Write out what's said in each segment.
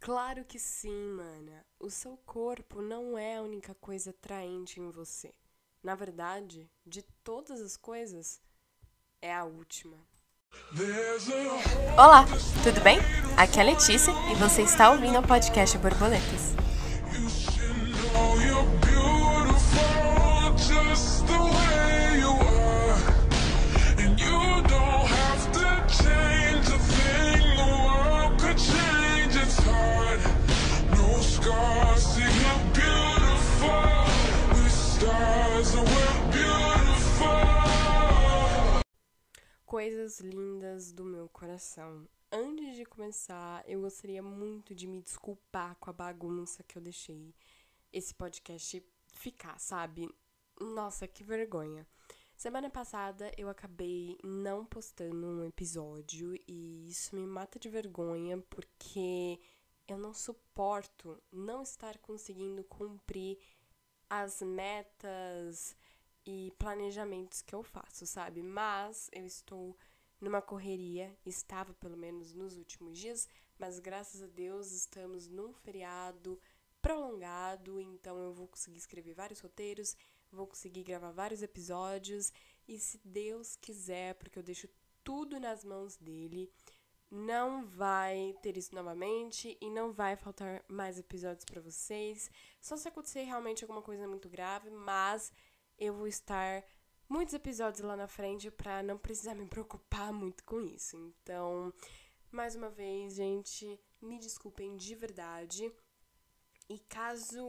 Claro que sim, mana. O seu corpo não é a única coisa atraente em você. Na verdade, de todas as coisas, é a última. Olá, tudo bem? Aqui é a Letícia e você está ouvindo o podcast Borboletas. Coisas lindas do meu coração. Antes de começar, eu gostaria muito de me desculpar com a bagunça que eu deixei esse podcast ficar, sabe? Nossa, que vergonha. Semana passada eu acabei não postando um episódio e isso me mata de vergonha porque eu não suporto não estar conseguindo cumprir as metas e planejamentos que eu faço, sabe? Mas eu estou numa correria, estava pelo menos nos últimos dias, mas graças a Deus estamos num feriado prolongado, então eu vou conseguir escrever vários roteiros, vou conseguir gravar vários episódios e se Deus quiser, porque eu deixo tudo nas mãos dele, não vai ter isso novamente e não vai faltar mais episódios para vocês. Só se acontecer realmente alguma coisa muito grave, mas eu vou estar muitos episódios lá na frente para não precisar me preocupar muito com isso. Então, mais uma vez, gente, me desculpem de verdade. E caso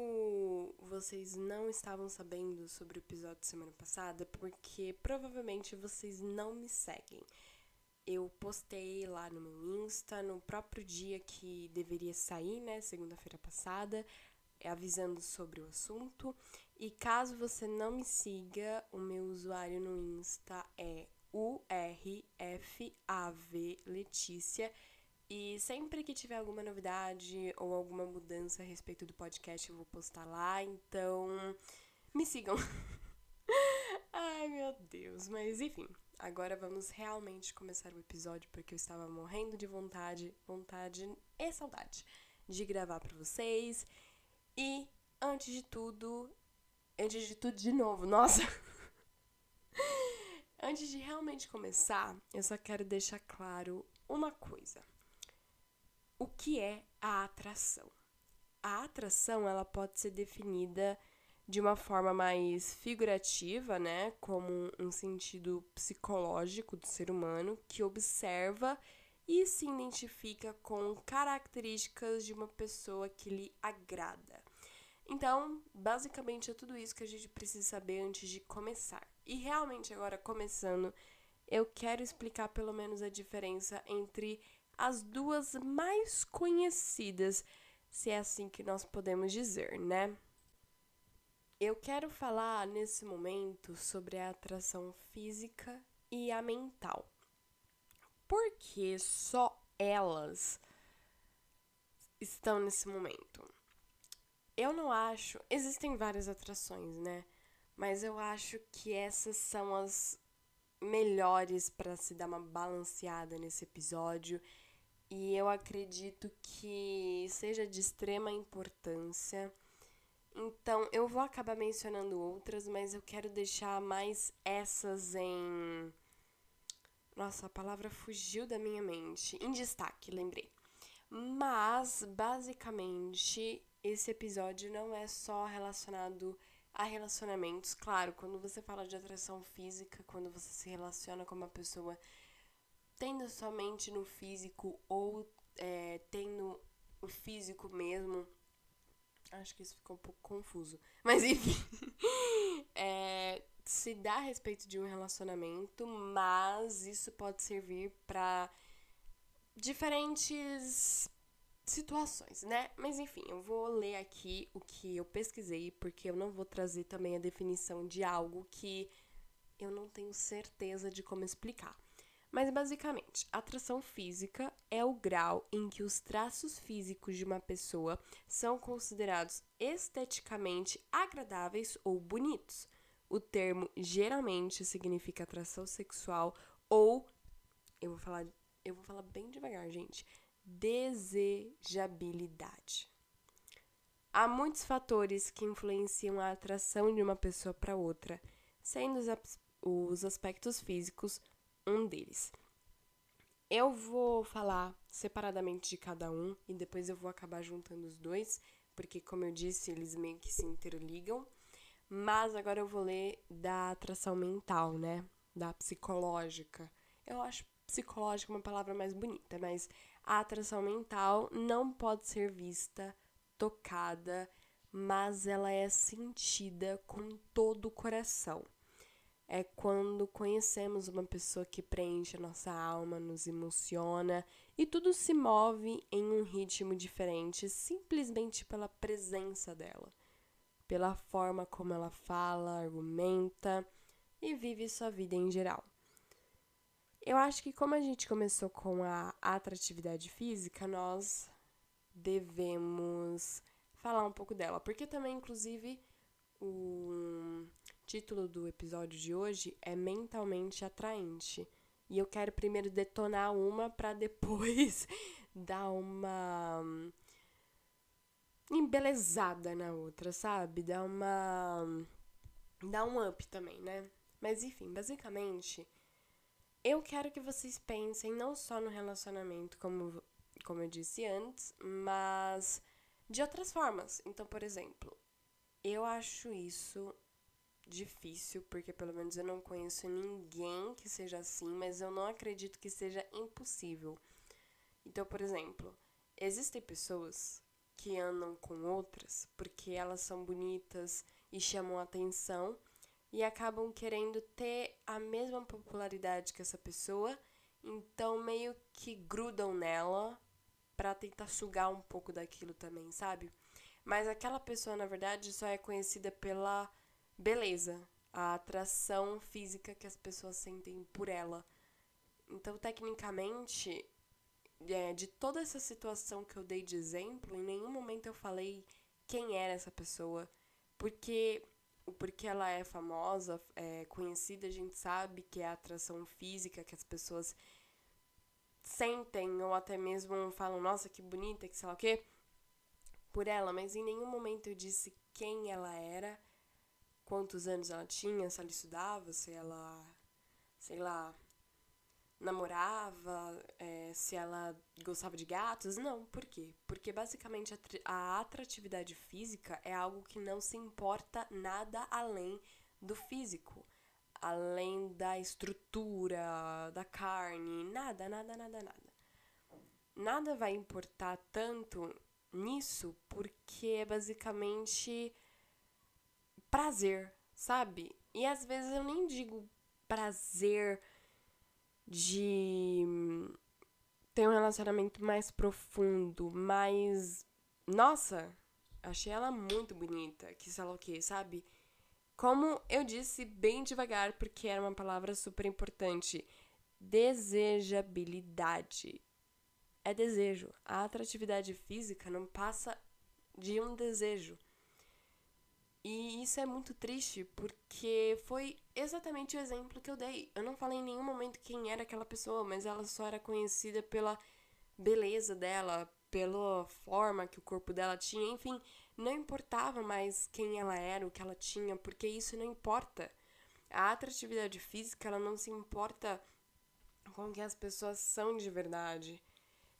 vocês não estavam sabendo sobre o episódio de semana passada, porque provavelmente vocês não me seguem. Eu postei lá no meu Insta no próprio dia que deveria sair, né, segunda-feira passada, avisando sobre o assunto. E caso você não me siga, o meu usuário no Insta é URFAV Letícia. E sempre que tiver alguma novidade ou alguma mudança a respeito do podcast, eu vou postar lá. Então, me sigam. Ai, meu Deus. Mas enfim, agora vamos realmente começar o episódio porque eu estava morrendo de vontade, vontade e saudade de gravar para vocês. E antes de tudo, antes de tudo de novo, nossa. antes de realmente começar, eu só quero deixar claro uma coisa o que é a atração? A atração ela pode ser definida de uma forma mais figurativa, né, como um sentido psicológico do ser humano que observa e se identifica com características de uma pessoa que lhe agrada. Então, basicamente é tudo isso que a gente precisa saber antes de começar. E realmente agora começando, eu quero explicar pelo menos a diferença entre as duas mais conhecidas, se é assim que nós podemos dizer, né? Eu quero falar nesse momento sobre a atração física e a mental. Porque só elas estão nesse momento. Eu não acho. Existem várias atrações, né? Mas eu acho que essas são as melhores para se dar uma balanceada nesse episódio e eu acredito que seja de extrema importância. Então, eu vou acabar mencionando outras, mas eu quero deixar mais essas em. Nossa, a palavra fugiu da minha mente. Em destaque, lembrei. Mas, basicamente, esse episódio não é só relacionado a relacionamentos. Claro, quando você fala de atração física, quando você se relaciona com uma pessoa tendo somente no físico ou é, tendo o físico mesmo. Acho que isso ficou um pouco confuso. Mas enfim. é, se dá a respeito de um relacionamento, mas isso pode servir para diferentes situações, né? Mas enfim, eu vou ler aqui o que eu pesquisei, porque eu não vou trazer também a definição de algo que eu não tenho certeza de como explicar. Mas basicamente, atração física é o grau em que os traços físicos de uma pessoa são considerados esteticamente agradáveis ou bonitos. O termo geralmente significa atração sexual ou eu vou falar, eu vou falar bem devagar, gente. Desejabilidade. Há muitos fatores que influenciam a atração de uma pessoa para outra, sendo os aspectos físicos um deles. Eu vou falar separadamente de cada um e depois eu vou acabar juntando os dois, porque, como eu disse, eles meio que se interligam. Mas agora eu vou ler da atração mental, né? Da psicológica. Eu acho psicológica uma palavra mais bonita, mas a atração mental não pode ser vista tocada, mas ela é sentida com todo o coração. É quando conhecemos uma pessoa que preenche a nossa alma, nos emociona e tudo se move em um ritmo diferente simplesmente pela presença dela, pela forma como ela fala, argumenta e vive sua vida em geral. Eu acho que como a gente começou com a atratividade física, nós devemos falar um pouco dela, porque também, inclusive, o título do episódio de hoje é Mentalmente Atraente. E eu quero primeiro detonar uma para depois dar uma embelezada na outra, sabe? Dar uma dar um up também, né? Mas enfim, basicamente, eu quero que vocês pensem não só no relacionamento como como eu disse antes, mas de outras formas. Então, por exemplo, eu acho isso difícil, porque pelo menos eu não conheço ninguém que seja assim, mas eu não acredito que seja impossível. Então, por exemplo, existem pessoas que andam com outras porque elas são bonitas e chamam atenção e acabam querendo ter a mesma popularidade que essa pessoa, então meio que grudam nela para tentar sugar um pouco daquilo também, sabe? Mas aquela pessoa, na verdade, só é conhecida pela beleza, a atração física que as pessoas sentem por ela. Então, tecnicamente, é, de toda essa situação que eu dei de exemplo, em nenhum momento eu falei quem era essa pessoa, porque porque ela é famosa, é conhecida, a gente sabe que é a atração física que as pessoas sentem ou até mesmo falam, nossa, que bonita, que sei lá o quê, por ela, mas em nenhum momento eu disse quem ela era, quantos anos ela tinha, se ela estudava, se ela, sei lá, namorava, é, se ela gostava de gatos. Não, por quê? Porque basicamente a atratividade física é algo que não se importa nada além do físico além da estrutura, da carne, nada, nada, nada, nada. Nada vai importar tanto nisso porque é basicamente prazer, sabe? E às vezes eu nem digo prazer de ter um relacionamento mais profundo, mas nossa, achei ela muito bonita, que sei lá o que, sabe? Como eu disse bem devagar, porque era uma palavra super importante, desejabilidade. É desejo. A atratividade física não passa de um desejo. E isso é muito triste, porque foi exatamente o exemplo que eu dei. Eu não falei em nenhum momento quem era aquela pessoa, mas ela só era conhecida pela beleza dela, pela forma que o corpo dela tinha, enfim, não importava mais quem ela era, o que ela tinha, porque isso não importa. A atratividade física, ela não se importa com quem as pessoas são de verdade.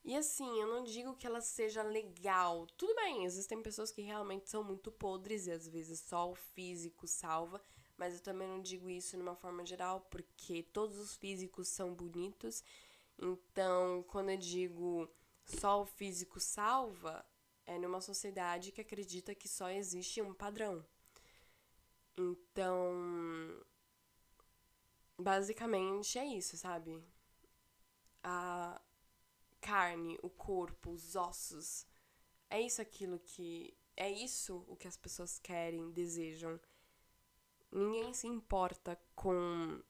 E assim, eu não digo que ela seja legal. Tudo bem, existem pessoas que realmente são muito podres e às vezes só o físico salva, mas eu também não digo isso de uma forma geral, porque todos os físicos são bonitos. Então, quando eu digo só o físico salva, é numa sociedade que acredita que só existe um padrão. Então, basicamente é isso, sabe? A carne, o corpo, os ossos. É isso aquilo que. É isso o que as pessoas querem, desejam. Ninguém se importa com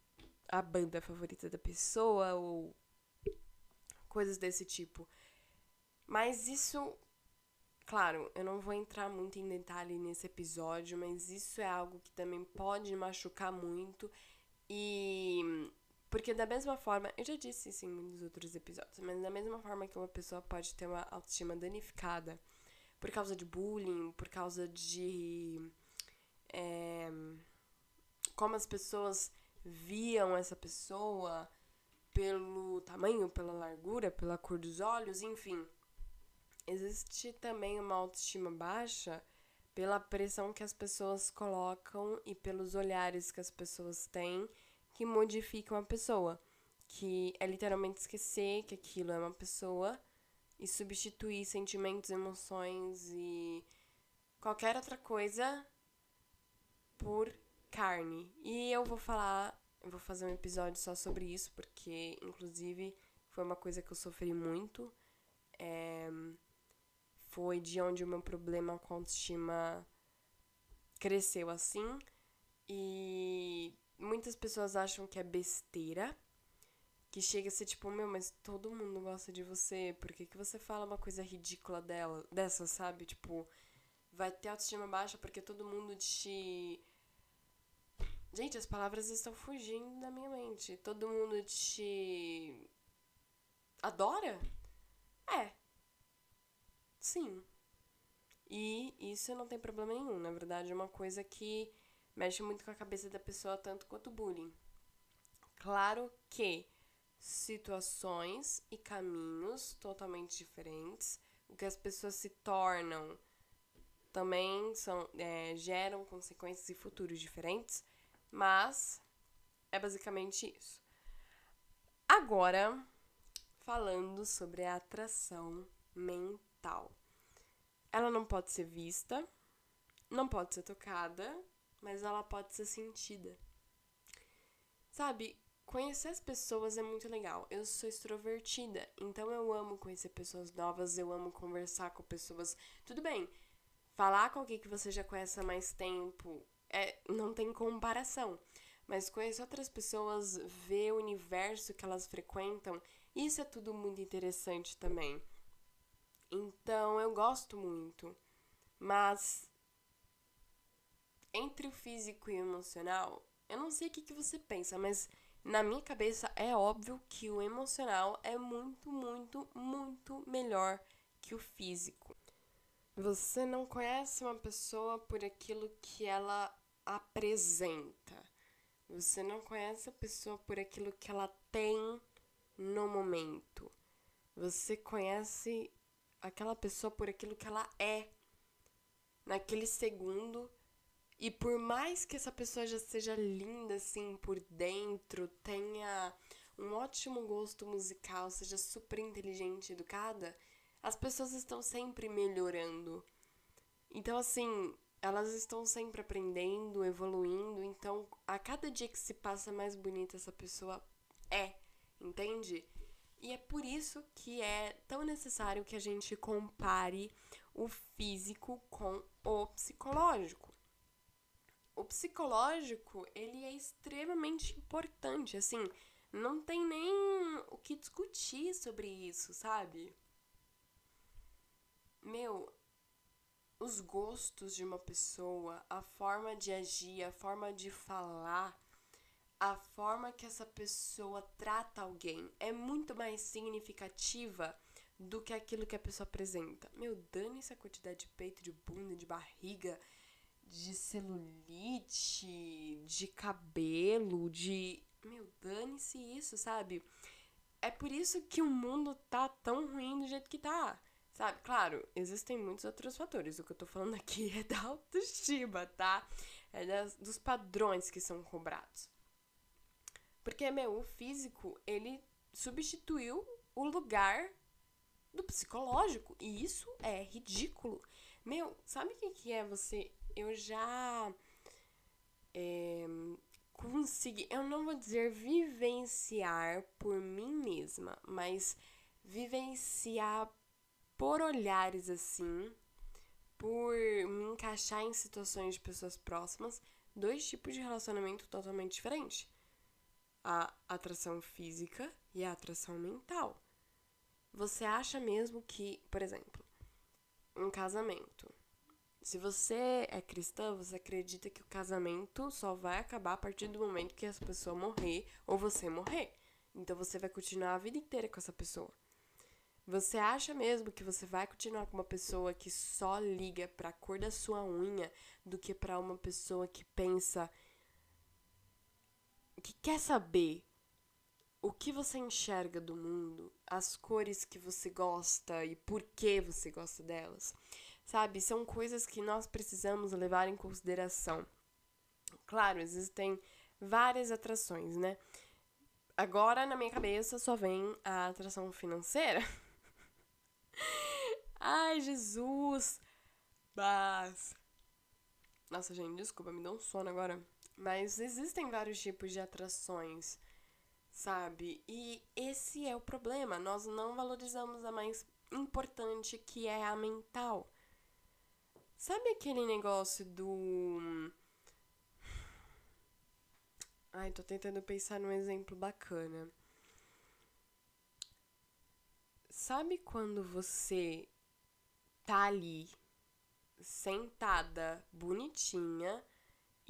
a banda favorita da pessoa ou coisas desse tipo. Mas isso Claro, eu não vou entrar muito em detalhe nesse episódio, mas isso é algo que também pode machucar muito e Porque da mesma forma, eu já disse isso em muitos outros episódios, mas da mesma forma que uma pessoa pode ter uma autoestima danificada por causa de bullying, por causa de. É, como as pessoas viam essa pessoa pelo tamanho, pela largura, pela cor dos olhos, enfim. Existe também uma autoestima baixa pela pressão que as pessoas colocam e pelos olhares que as pessoas têm que modificam a pessoa. Que é literalmente esquecer que aquilo é uma pessoa e substituir sentimentos, emoções e qualquer outra coisa por carne. E eu vou falar, eu vou fazer um episódio só sobre isso, porque inclusive foi uma coisa que eu sofri muito. É, foi de onde o meu problema com autoestima cresceu assim. E muitas pessoas acham que é besteira. Que chega a ser tipo, meu, mas todo mundo gosta de você. Por que, que você fala uma coisa ridícula dela, dessa, sabe? Tipo, vai ter autoestima baixa porque todo mundo te. Gente, as palavras estão fugindo da minha mente. Todo mundo te. adora? É. Sim. E isso não tem problema nenhum. Na verdade, é uma coisa que mexe muito com a cabeça da pessoa, tanto quanto o bullying. Claro que situações e caminhos totalmente diferentes, o que as pessoas se tornam também são, é, geram consequências e futuros diferentes, mas é basicamente isso. Agora, falando sobre a atração mental. Ela não pode ser vista, não pode ser tocada, mas ela pode ser sentida. Sabe, conhecer as pessoas é muito legal. Eu sou extrovertida, então eu amo conhecer pessoas novas, eu amo conversar com pessoas. Tudo bem, falar com alguém que você já conhece há mais tempo é, não tem comparação. Mas conhecer outras pessoas, ver o universo que elas frequentam, isso é tudo muito interessante também. Então eu gosto muito. Mas entre o físico e o emocional, eu não sei o que, que você pensa, mas na minha cabeça é óbvio que o emocional é muito, muito, muito melhor que o físico. Você não conhece uma pessoa por aquilo que ela apresenta. Você não conhece a pessoa por aquilo que ela tem no momento. Você conhece aquela pessoa por aquilo que ela é naquele segundo e por mais que essa pessoa já seja linda assim por dentro, tenha um ótimo gosto musical, seja super inteligente, educada, as pessoas estão sempre melhorando. Então, assim, elas estão sempre aprendendo, evoluindo. Então, a cada dia que se passa mais bonita essa pessoa é, entende? E é por isso que é tão necessário que a gente compare o físico com o psicológico o psicológico, ele é extremamente importante, assim, não tem nem o que discutir sobre isso, sabe? Meu, os gostos de uma pessoa, a forma de agir, a forma de falar, a forma que essa pessoa trata alguém é muito mais significativa do que aquilo que a pessoa apresenta. Meu, dane-se a quantidade de peito, de bunda, de barriga, de celulite, de cabelo, de. Meu, dane-se isso, sabe? É por isso que o mundo tá tão ruim do jeito que tá. Sabe? Claro, existem muitos outros fatores. O que eu tô falando aqui é da autoestima, tá? É das, dos padrões que são cobrados. Porque, meu, o físico, ele substituiu o lugar do psicológico. E isso é ridículo. Meu, sabe o que, que é você eu já é, consegui, eu não vou dizer vivenciar por mim mesma, mas vivenciar por olhares assim, por me encaixar em situações de pessoas próximas, dois tipos de relacionamento totalmente diferentes. A atração física e a atração mental. Você acha mesmo que, por exemplo, um casamento Se você é cristã, você acredita que o casamento só vai acabar a partir do momento que essa pessoa morrer ou você morrer. Então você vai continuar a vida inteira com essa pessoa. Você acha mesmo que você vai continuar com uma pessoa que só liga para a cor da sua unha do que para uma pessoa que pensa que quer saber o que você enxerga do mundo, as cores que você gosta e por que você gosta delas? Sabe, são coisas que nós precisamos levar em consideração. Claro, existem várias atrações, né? Agora na minha cabeça só vem a atração financeira. Ai, Jesus! Mas. Nossa, gente, desculpa, me deu um sono agora. Mas existem vários tipos de atrações, sabe? E esse é o problema. Nós não valorizamos a mais importante, que é a mental. Sabe aquele negócio do. Ai, tô tentando pensar num exemplo bacana. Sabe quando você tá ali, sentada, bonitinha,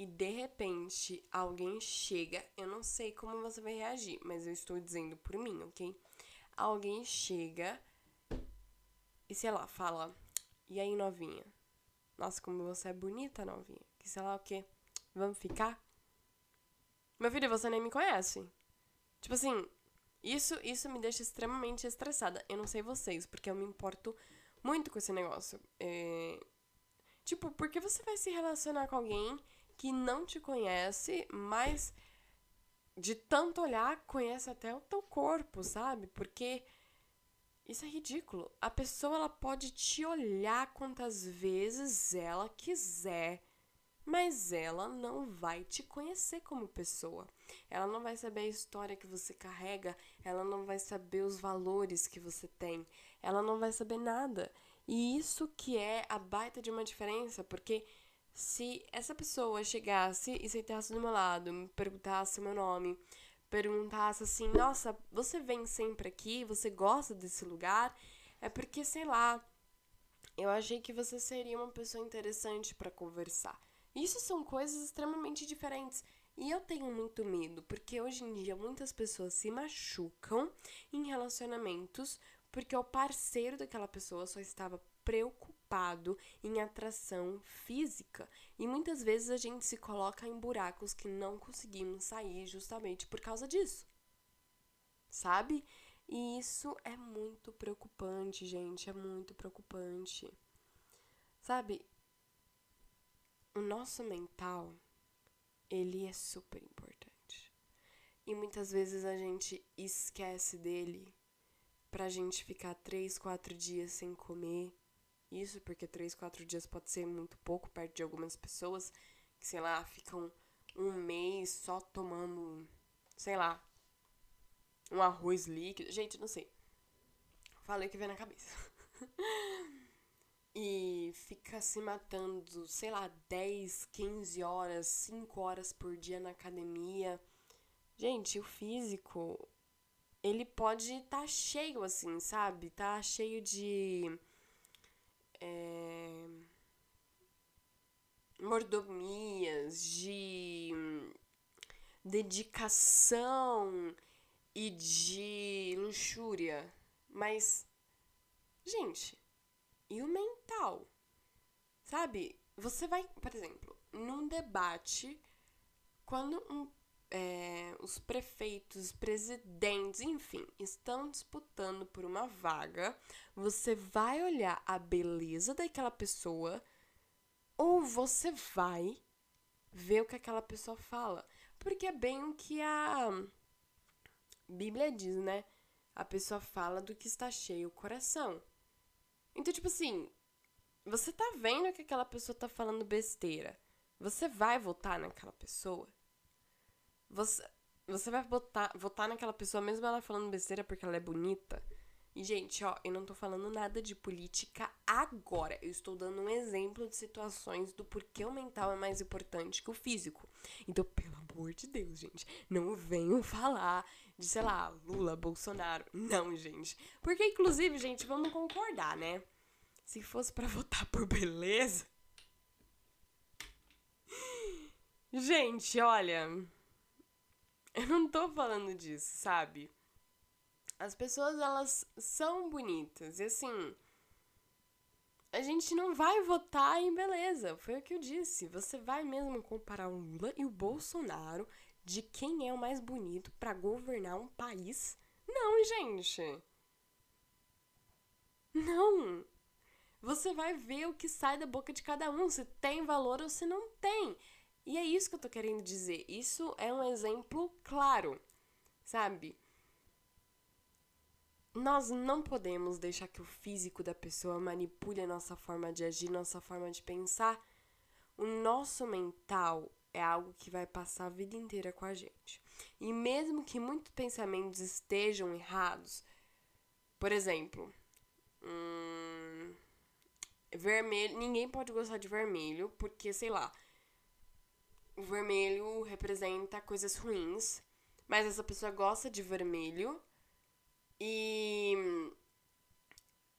e de repente alguém chega, eu não sei como você vai reagir, mas eu estou dizendo por mim, ok? Alguém chega e sei lá, fala: E aí, novinha? Nossa, como você é bonita, novinha. Que sei lá o quê. Vamos ficar? Meu filho, você nem me conhece. Tipo assim, isso, isso me deixa extremamente estressada. Eu não sei vocês, porque eu me importo muito com esse negócio. É... Tipo, por que você vai se relacionar com alguém que não te conhece, mas de tanto olhar, conhece até o teu corpo, sabe? Porque isso é ridículo. A pessoa ela pode te olhar quantas vezes ela quiser, mas ela não vai te conhecer como pessoa. Ela não vai saber a história que você carrega, ela não vai saber os valores que você tem, ela não vai saber nada. E isso que é a baita de uma diferença, porque se essa pessoa chegasse e sentasse do meu lado, me perguntasse meu nome, perguntasse assim: Nossa, você vem sempre aqui? Você gosta desse lugar? É porque, sei lá, eu achei que você seria uma pessoa interessante para conversar. Isso são coisas extremamente diferentes. E eu tenho muito medo, porque hoje em dia muitas pessoas se machucam em relacionamentos porque o parceiro daquela pessoa só estava preocupado em atração física. E muitas vezes a gente se coloca em buracos que não conseguimos sair justamente por causa disso. Sabe? E isso é muito preocupante, gente, é muito preocupante. Sabe? O nosso mental, ele é super importante. E muitas vezes a gente esquece dele pra gente ficar três, quatro dias sem comer, isso porque três, quatro dias pode ser muito pouco perto de algumas pessoas que, sei lá, ficam um mês só tomando, sei lá, um arroz líquido. Gente, não sei. Falei que vem na cabeça. e fica se matando, sei lá, 10, 15 horas, 5 horas por dia na academia. Gente, o físico, ele pode estar tá cheio assim, sabe? Tá cheio de é, mordomias, de dedicação e de luxúria. Mas, gente, e o mental? Sabe? Você vai, por exemplo, num debate, quando um é, os prefeitos, presidentes, enfim, estão disputando por uma vaga, você vai olhar a beleza daquela pessoa ou você vai ver o que aquela pessoa fala. Porque é bem o que a Bíblia diz, né? A pessoa fala do que está cheio o coração. Então, tipo assim, você tá vendo que aquela pessoa tá falando besteira. Você vai votar naquela pessoa? Você, você vai votar, votar naquela pessoa mesmo ela falando besteira porque ela é bonita? E, gente, ó, eu não tô falando nada de política agora. Eu estou dando um exemplo de situações do porquê o mental é mais importante que o físico. Então, pelo amor de Deus, gente, não venham falar de, sei lá, Lula, Bolsonaro. Não, gente. Porque, inclusive, gente, vamos concordar, né? Se fosse para votar por beleza, Gente, olha. Eu não tô falando disso, sabe? As pessoas, elas são bonitas. E assim. A gente não vai votar em beleza. Foi o que eu disse. Você vai mesmo comparar o Lula e o Bolsonaro de quem é o mais bonito para governar um país? Não, gente. Não. Você vai ver o que sai da boca de cada um, se tem valor ou se não tem. E é isso que eu tô querendo dizer. Isso é um exemplo claro, sabe? Nós não podemos deixar que o físico da pessoa manipule a nossa forma de agir, nossa forma de pensar. O nosso mental é algo que vai passar a vida inteira com a gente. E mesmo que muitos pensamentos estejam errados, por exemplo, hum, vermelho, ninguém pode gostar de vermelho porque, sei lá, o vermelho representa coisas ruins, mas essa pessoa gosta de vermelho e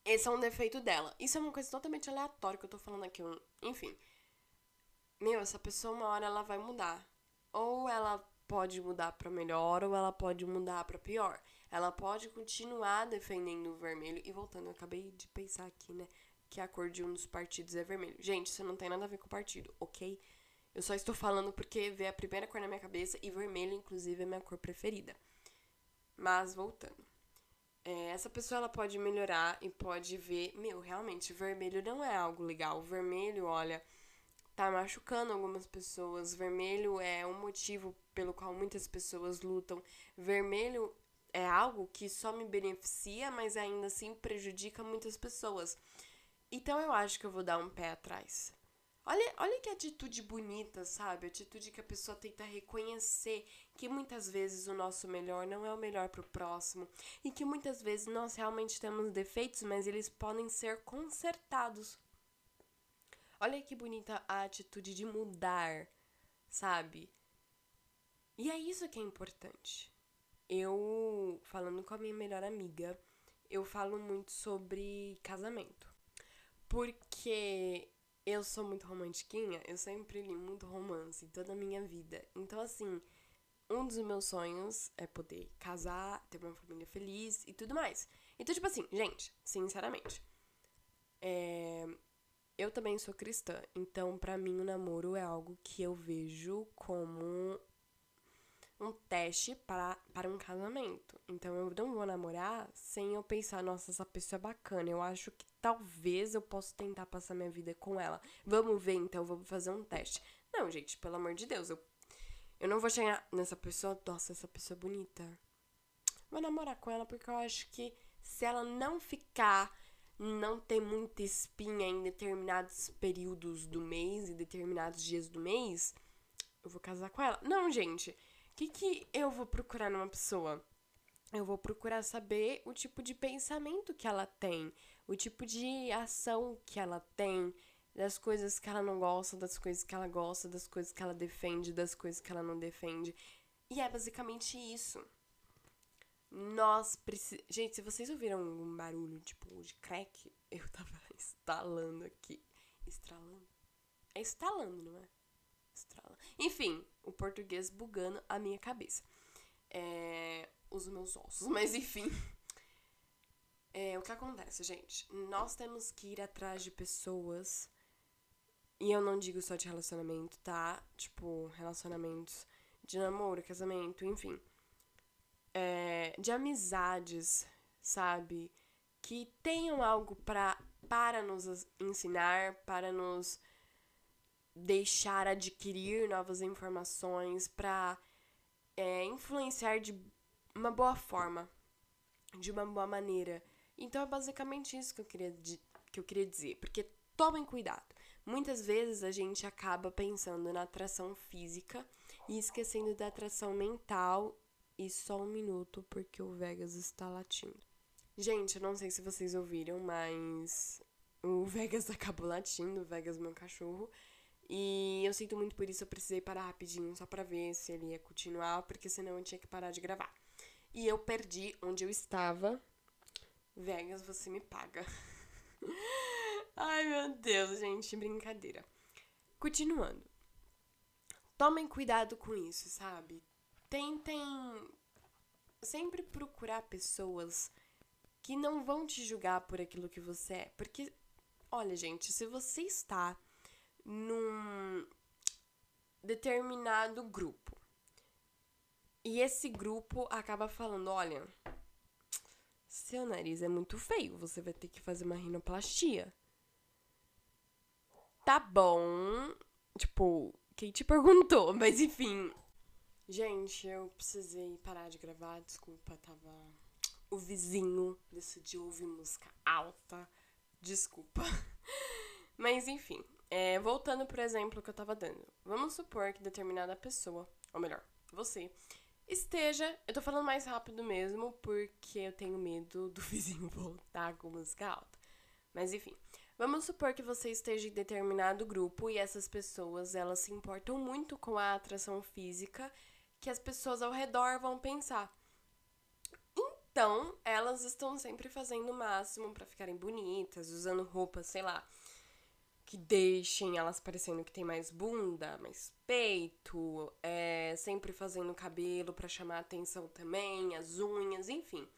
esse é um defeito dela. Isso é uma coisa totalmente aleatória que eu tô falando aqui, enfim. Meu, essa pessoa uma hora ela vai mudar. Ou ela pode mudar para melhor ou ela pode mudar para pior. Ela pode continuar defendendo o vermelho e voltando, eu acabei de pensar aqui, né, que a cor de um dos partidos é vermelho. Gente, isso não tem nada a ver com o partido, OK? Eu só estou falando porque vê a primeira cor na minha cabeça e vermelho, inclusive, é minha cor preferida. Mas voltando. É, essa pessoa ela pode melhorar e pode ver, meu, realmente, vermelho não é algo legal. Vermelho, olha, tá machucando algumas pessoas. Vermelho é um motivo pelo qual muitas pessoas lutam. Vermelho é algo que só me beneficia, mas ainda assim prejudica muitas pessoas. Então eu acho que eu vou dar um pé atrás. Olha, olha que atitude bonita, sabe? Atitude que a pessoa tenta reconhecer que muitas vezes o nosso melhor não é o melhor para o próximo e que muitas vezes nós realmente temos defeitos, mas eles podem ser consertados. Olha que bonita a atitude de mudar, sabe? E é isso que é importante. Eu, falando com a minha melhor amiga, eu falo muito sobre casamento. Porque eu sou muito romantiquinha, eu sempre li muito romance toda a minha vida. Então, assim, um dos meus sonhos é poder casar, ter uma família feliz e tudo mais. Então, tipo assim, gente, sinceramente, é... eu também sou cristã, então para mim o namoro é algo que eu vejo como um teste para, para um casamento. Então eu não vou namorar sem eu pensar, nossa, essa pessoa é bacana. Eu acho que talvez eu possa tentar passar minha vida com ela. Vamos ver então, vamos fazer um teste. Não, gente, pelo amor de Deus, eu, eu não vou chegar nessa pessoa, nossa, essa pessoa é bonita. Vou namorar com ela porque eu acho que se ela não ficar, não ter muita espinha em determinados períodos do mês e determinados dias do mês, eu vou casar com ela. Não, gente. O que, que eu vou procurar numa pessoa? Eu vou procurar saber o tipo de pensamento que ela tem, o tipo de ação que ela tem, das coisas que ela não gosta, das coisas que ela gosta, das coisas que ela defende, das coisas que ela não defende. E é basicamente isso. Nós precisamos. Gente, se vocês ouviram um barulho tipo de crack, eu tava instalando aqui. Estralando? É instalando, não é? Estrala. Enfim, o português bugando a minha cabeça. É, os meus ossos, mas enfim. É, o que acontece, gente? Nós temos que ir atrás de pessoas. E eu não digo só de relacionamento, tá? Tipo, relacionamentos de namoro, casamento, enfim. É, de amizades, sabe? Que tenham algo pra, para nos ensinar, para nos deixar adquirir novas informações, para é, influenciar de uma boa forma, de uma boa maneira. Então é basicamente isso que eu queria, que eu queria dizer, porque tomem cuidado. Muitas vezes a gente acaba pensando na atração física e esquecendo da atração mental. E só um minuto, porque o Vegas está latindo. Gente, eu não sei se vocês ouviram, mas o Vegas acabou latindo, o Vegas, meu cachorro. E eu sinto muito por isso, eu precisei parar rapidinho só pra ver se ele ia continuar, porque senão eu tinha que parar de gravar. E eu perdi onde eu estava. Vegas, você me paga. Ai, meu Deus, gente, brincadeira. Continuando. tomem cuidado com isso, sabe? Tentem sempre procurar pessoas que não vão te julgar por aquilo que você é. Porque, olha, gente, se você está num determinado grupo e esse grupo acaba falando: olha, seu nariz é muito feio, você vai ter que fazer uma rinoplastia. Tá bom. Tipo, quem te perguntou? Mas enfim. Gente, eu precisei parar de gravar, desculpa, tava. O vizinho decidiu ouvir música alta. Desculpa. Mas enfim, é, voltando pro exemplo que eu tava dando. Vamos supor que determinada pessoa, ou melhor, você, esteja. Eu tô falando mais rápido mesmo, porque eu tenho medo do vizinho voltar com música alta. Mas enfim. Vamos supor que você esteja em determinado grupo e essas pessoas, elas se importam muito com a atração física que as pessoas ao redor vão pensar. Então, elas estão sempre fazendo o máximo para ficarem bonitas, usando roupas, sei lá, que deixem elas parecendo que tem mais bunda, mais peito, é, sempre fazendo cabelo para chamar atenção também, as unhas, enfim.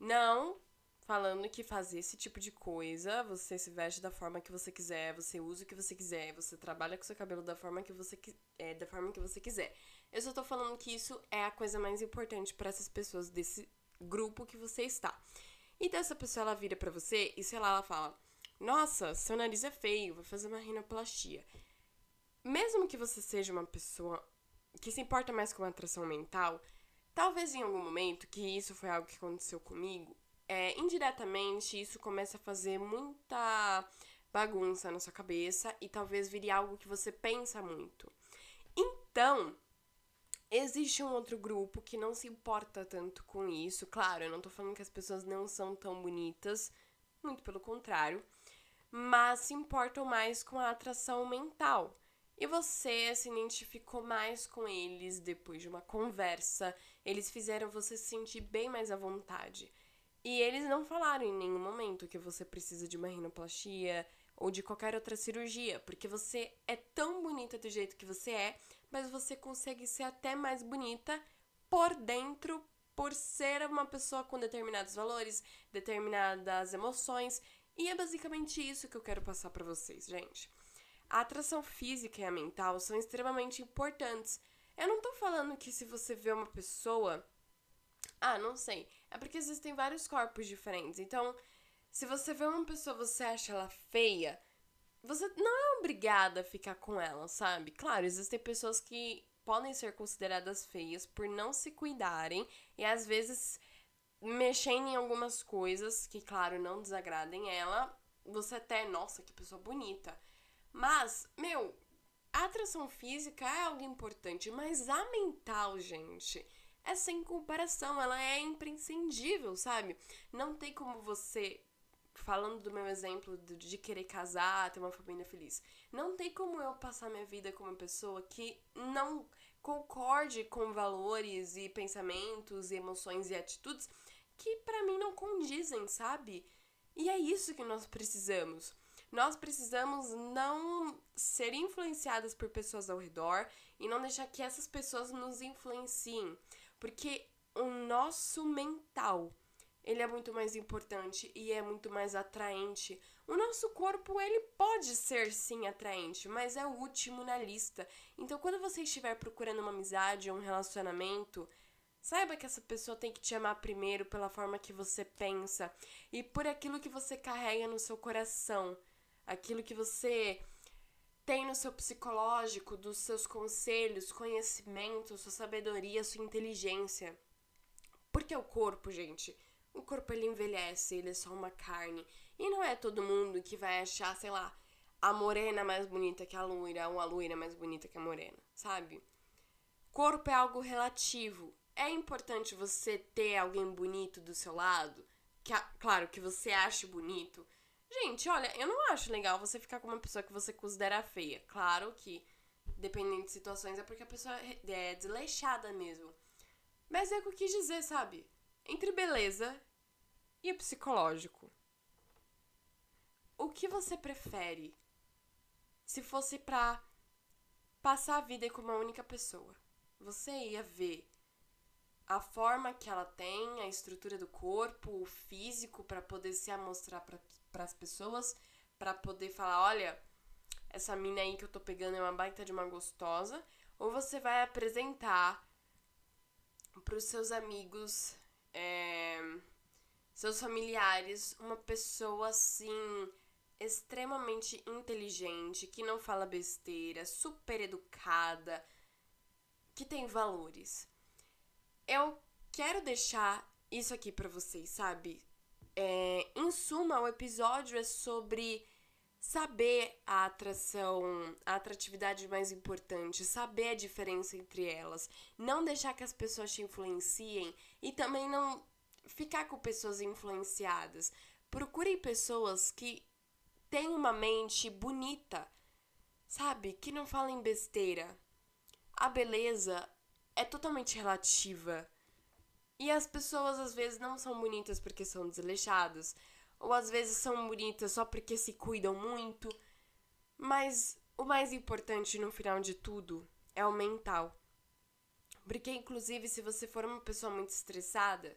Não falando que fazer esse tipo de coisa, você se veste da forma que você quiser, você usa o que você quiser, você trabalha com seu cabelo da forma que você é, da forma que você quiser. Eu só tô falando que isso é a coisa mais importante para essas pessoas desse grupo que você está. Então essa pessoa ela vira para você e sei lá, ela fala: "Nossa, seu nariz é feio, vou fazer uma rinoplastia". Mesmo que você seja uma pessoa que se importa mais com a atração mental, talvez em algum momento, que isso foi algo que aconteceu comigo, é, indiretamente isso começa a fazer muita bagunça na sua cabeça e talvez vire algo que você pensa muito. Então, existe um outro grupo que não se importa tanto com isso. Claro, eu não tô falando que as pessoas não são tão bonitas, muito pelo contrário, mas se importam mais com a atração mental. E você se identificou mais com eles depois de uma conversa, eles fizeram você se sentir bem mais à vontade. E eles não falaram em nenhum momento que você precisa de uma rinoplastia ou de qualquer outra cirurgia, porque você é tão bonita do jeito que você é, mas você consegue ser até mais bonita por dentro, por ser uma pessoa com determinados valores, determinadas emoções, e é basicamente isso que eu quero passar para vocês, gente. A atração física e a mental são extremamente importantes. Eu não tô falando que se você vê uma pessoa ah, não sei. É porque existem vários corpos diferentes. Então, se você vê uma pessoa você acha ela feia, você não é obrigada a ficar com ela, sabe? Claro, existem pessoas que podem ser consideradas feias por não se cuidarem e às vezes mexendo em algumas coisas que, claro, não desagradem ela, você até, nossa, que pessoa bonita. Mas, meu, a atração física é algo importante, mas a mental, gente, é sem comparação, ela é imprescindível, sabe? Não tem como você, falando do meu exemplo de querer casar, ter uma família feliz, não tem como eu passar minha vida com uma pessoa que não concorde com valores e pensamentos e emoções e atitudes que para mim não condizem, sabe? E é isso que nós precisamos. Nós precisamos não ser influenciadas por pessoas ao redor e não deixar que essas pessoas nos influenciem. Porque o nosso mental, ele é muito mais importante e é muito mais atraente. O nosso corpo, ele pode ser sim atraente, mas é o último na lista. Então, quando você estiver procurando uma amizade ou um relacionamento, saiba que essa pessoa tem que te amar primeiro pela forma que você pensa e por aquilo que você carrega no seu coração, aquilo que você tem no seu psicológico, dos seus conselhos, conhecimento, sua sabedoria, sua inteligência. Porque o corpo, gente, o corpo ele envelhece, ele é só uma carne. E não é todo mundo que vai achar, sei lá, a morena mais bonita que a loira, ou a loira mais bonita que a morena, sabe? Corpo é algo relativo. É importante você ter alguém bonito do seu lado, que, claro, que você ache bonito, Gente, olha, eu não acho legal você ficar com uma pessoa que você considera feia. Claro que, dependendo de situações, é porque a pessoa é desleixada mesmo. Mas é o que eu quis dizer, sabe? Entre beleza e o psicológico. O que você prefere? Se fosse pra passar a vida com uma única pessoa. Você ia ver a forma que ela tem, a estrutura do corpo, o físico para poder se amostrar para as pessoas, para poder falar, olha, essa mina aí que eu tô pegando é uma baita de uma gostosa, ou você vai apresentar para os seus amigos, é, seus familiares, uma pessoa assim extremamente inteligente, que não fala besteira, super educada, que tem valores. Eu quero deixar isso aqui para vocês, sabe? É, em suma, o episódio é sobre saber a atração, a atratividade mais importante, saber a diferença entre elas, não deixar que as pessoas te influenciem e também não ficar com pessoas influenciadas. Procurem pessoas que têm uma mente bonita, sabe? Que não falem besteira. A beleza é totalmente relativa. E as pessoas às vezes não são bonitas porque são desleixadas, ou às vezes são bonitas só porque se cuidam muito. Mas o mais importante no final de tudo é o mental. Porque, inclusive, se você for uma pessoa muito estressada,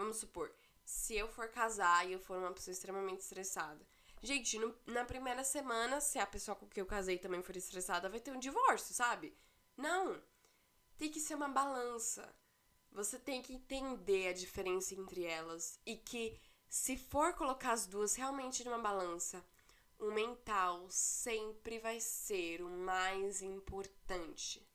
vamos supor, se eu for casar e eu for uma pessoa extremamente estressada. Gente, no, na primeira semana, se a pessoa com quem eu casei também for estressada, vai ter um divórcio, sabe? Não! Tem que ser uma balança. Você tem que entender a diferença entre elas e que se for colocar as duas realmente numa balança, o mental sempre vai ser o mais importante.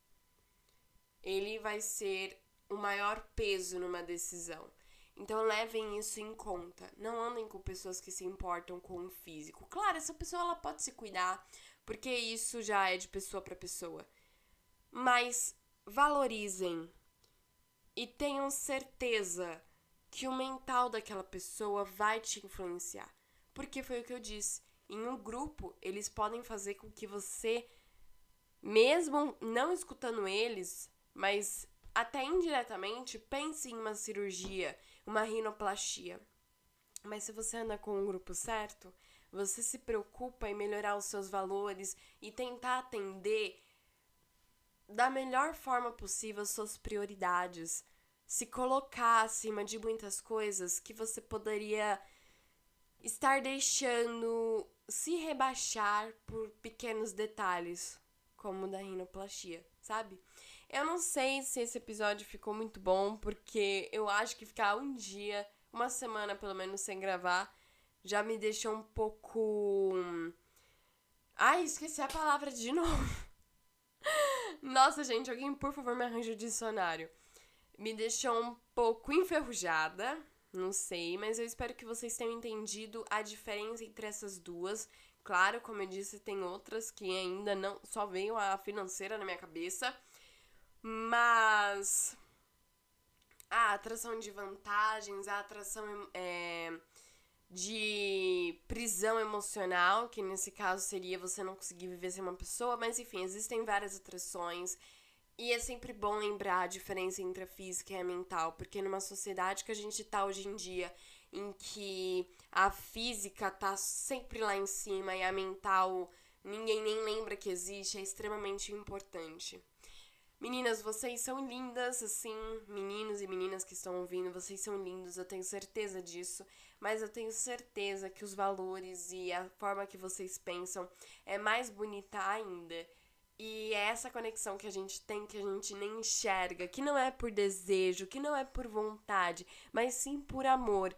Ele vai ser o maior peso numa decisão. Então levem isso em conta. Não andem com pessoas que se importam com o físico. Claro, essa pessoa ela pode se cuidar, porque isso já é de pessoa para pessoa. Mas valorizem e tenham certeza que o mental daquela pessoa vai te influenciar. Porque foi o que eu disse. Em um grupo, eles podem fazer com que você, mesmo não escutando eles, mas até indiretamente, pense em uma cirurgia, uma rinoplastia. Mas se você anda com um grupo certo, você se preocupa em melhorar os seus valores e tentar atender da melhor forma possível as suas prioridades. Se colocar acima de muitas coisas que você poderia estar deixando se rebaixar por pequenos detalhes, como da rinoplastia, sabe? Eu não sei se esse episódio ficou muito bom, porque eu acho que ficar um dia, uma semana pelo menos sem gravar, já me deixou um pouco. Ai, esqueci a palavra de novo. Nossa, gente, alguém por favor me arranje o dicionário. Me deixou um pouco enferrujada, não sei, mas eu espero que vocês tenham entendido a diferença entre essas duas. Claro, como eu disse, tem outras que ainda não. Só veio a financeira na minha cabeça. Mas. A atração de vantagens, a atração é, de prisão emocional, que nesse caso seria você não conseguir viver sem uma pessoa, mas enfim, existem várias atrações. E é sempre bom lembrar a diferença entre a física e a mental, porque numa sociedade que a gente tá hoje em dia, em que a física tá sempre lá em cima e a mental ninguém nem lembra que existe, é extremamente importante. Meninas, vocês são lindas, assim, meninos e meninas que estão ouvindo, vocês são lindos, eu tenho certeza disso, mas eu tenho certeza que os valores e a forma que vocês pensam é mais bonita ainda. E é essa conexão que a gente tem que a gente nem enxerga, que não é por desejo, que não é por vontade, mas sim por amor.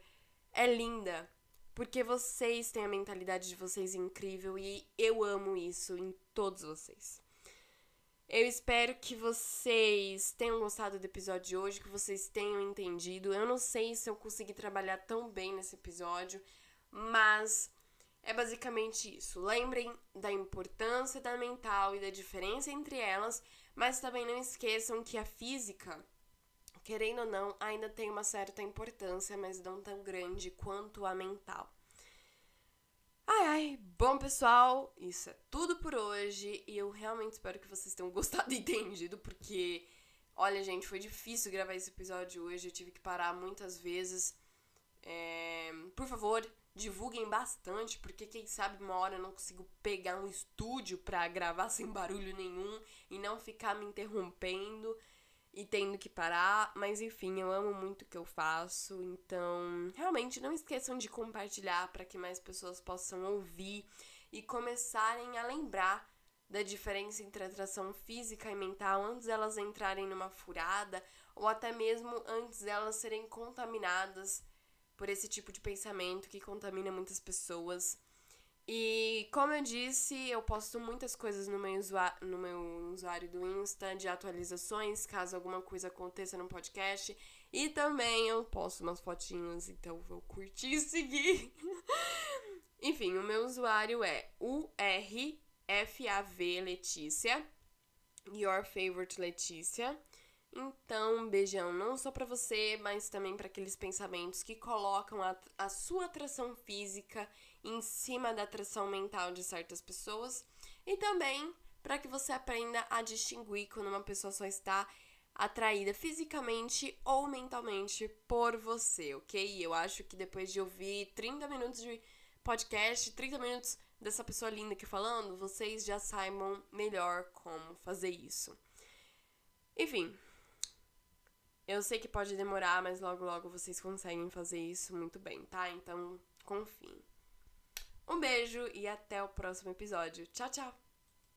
É linda, porque vocês têm a mentalidade de vocês incrível e eu amo isso em todos vocês. Eu espero que vocês tenham gostado do episódio de hoje, que vocês tenham entendido. Eu não sei se eu consegui trabalhar tão bem nesse episódio, mas é basicamente isso. Lembrem da importância da mental e da diferença entre elas, mas também não esqueçam que a física, querendo ou não, ainda tem uma certa importância, mas não tão grande quanto a mental. Ai, ai, bom pessoal, isso é tudo por hoje e eu realmente espero que vocês tenham gostado e entendido, porque, olha, gente, foi difícil gravar esse episódio hoje, eu tive que parar muitas vezes. É, por favor, divulguem bastante, porque quem sabe uma hora eu não consigo pegar um estúdio pra gravar sem barulho nenhum e não ficar me interrompendo e tendo que parar, mas enfim, eu amo muito o que eu faço, então realmente não esqueçam de compartilhar para que mais pessoas possam ouvir e começarem a lembrar da diferença entre atração física e mental antes delas entrarem numa furada ou até mesmo antes delas serem contaminadas por esse tipo de pensamento que contamina muitas pessoas. E como eu disse, eu posto muitas coisas no meu, usuário, no meu usuário do Insta de atualizações, caso alguma coisa aconteça no podcast. E também eu posto umas fotinhas, então vou curtir e seguir. Enfim, o meu usuário é URFAV Letícia. Your favorite Letícia. Então, um beijão não só para você, mas também para aqueles pensamentos que colocam a, a sua atração física em cima da atração mental de certas pessoas. E também para que você aprenda a distinguir quando uma pessoa só está atraída fisicamente ou mentalmente por você, ok? Eu acho que depois de ouvir 30 minutos de podcast, 30 minutos dessa pessoa linda aqui falando, vocês já saibam melhor como fazer isso. Enfim, eu sei que pode demorar, mas logo logo vocês conseguem fazer isso muito bem, tá? Então, confiem. Um beijo e até o próximo episódio. Tchau, tchau!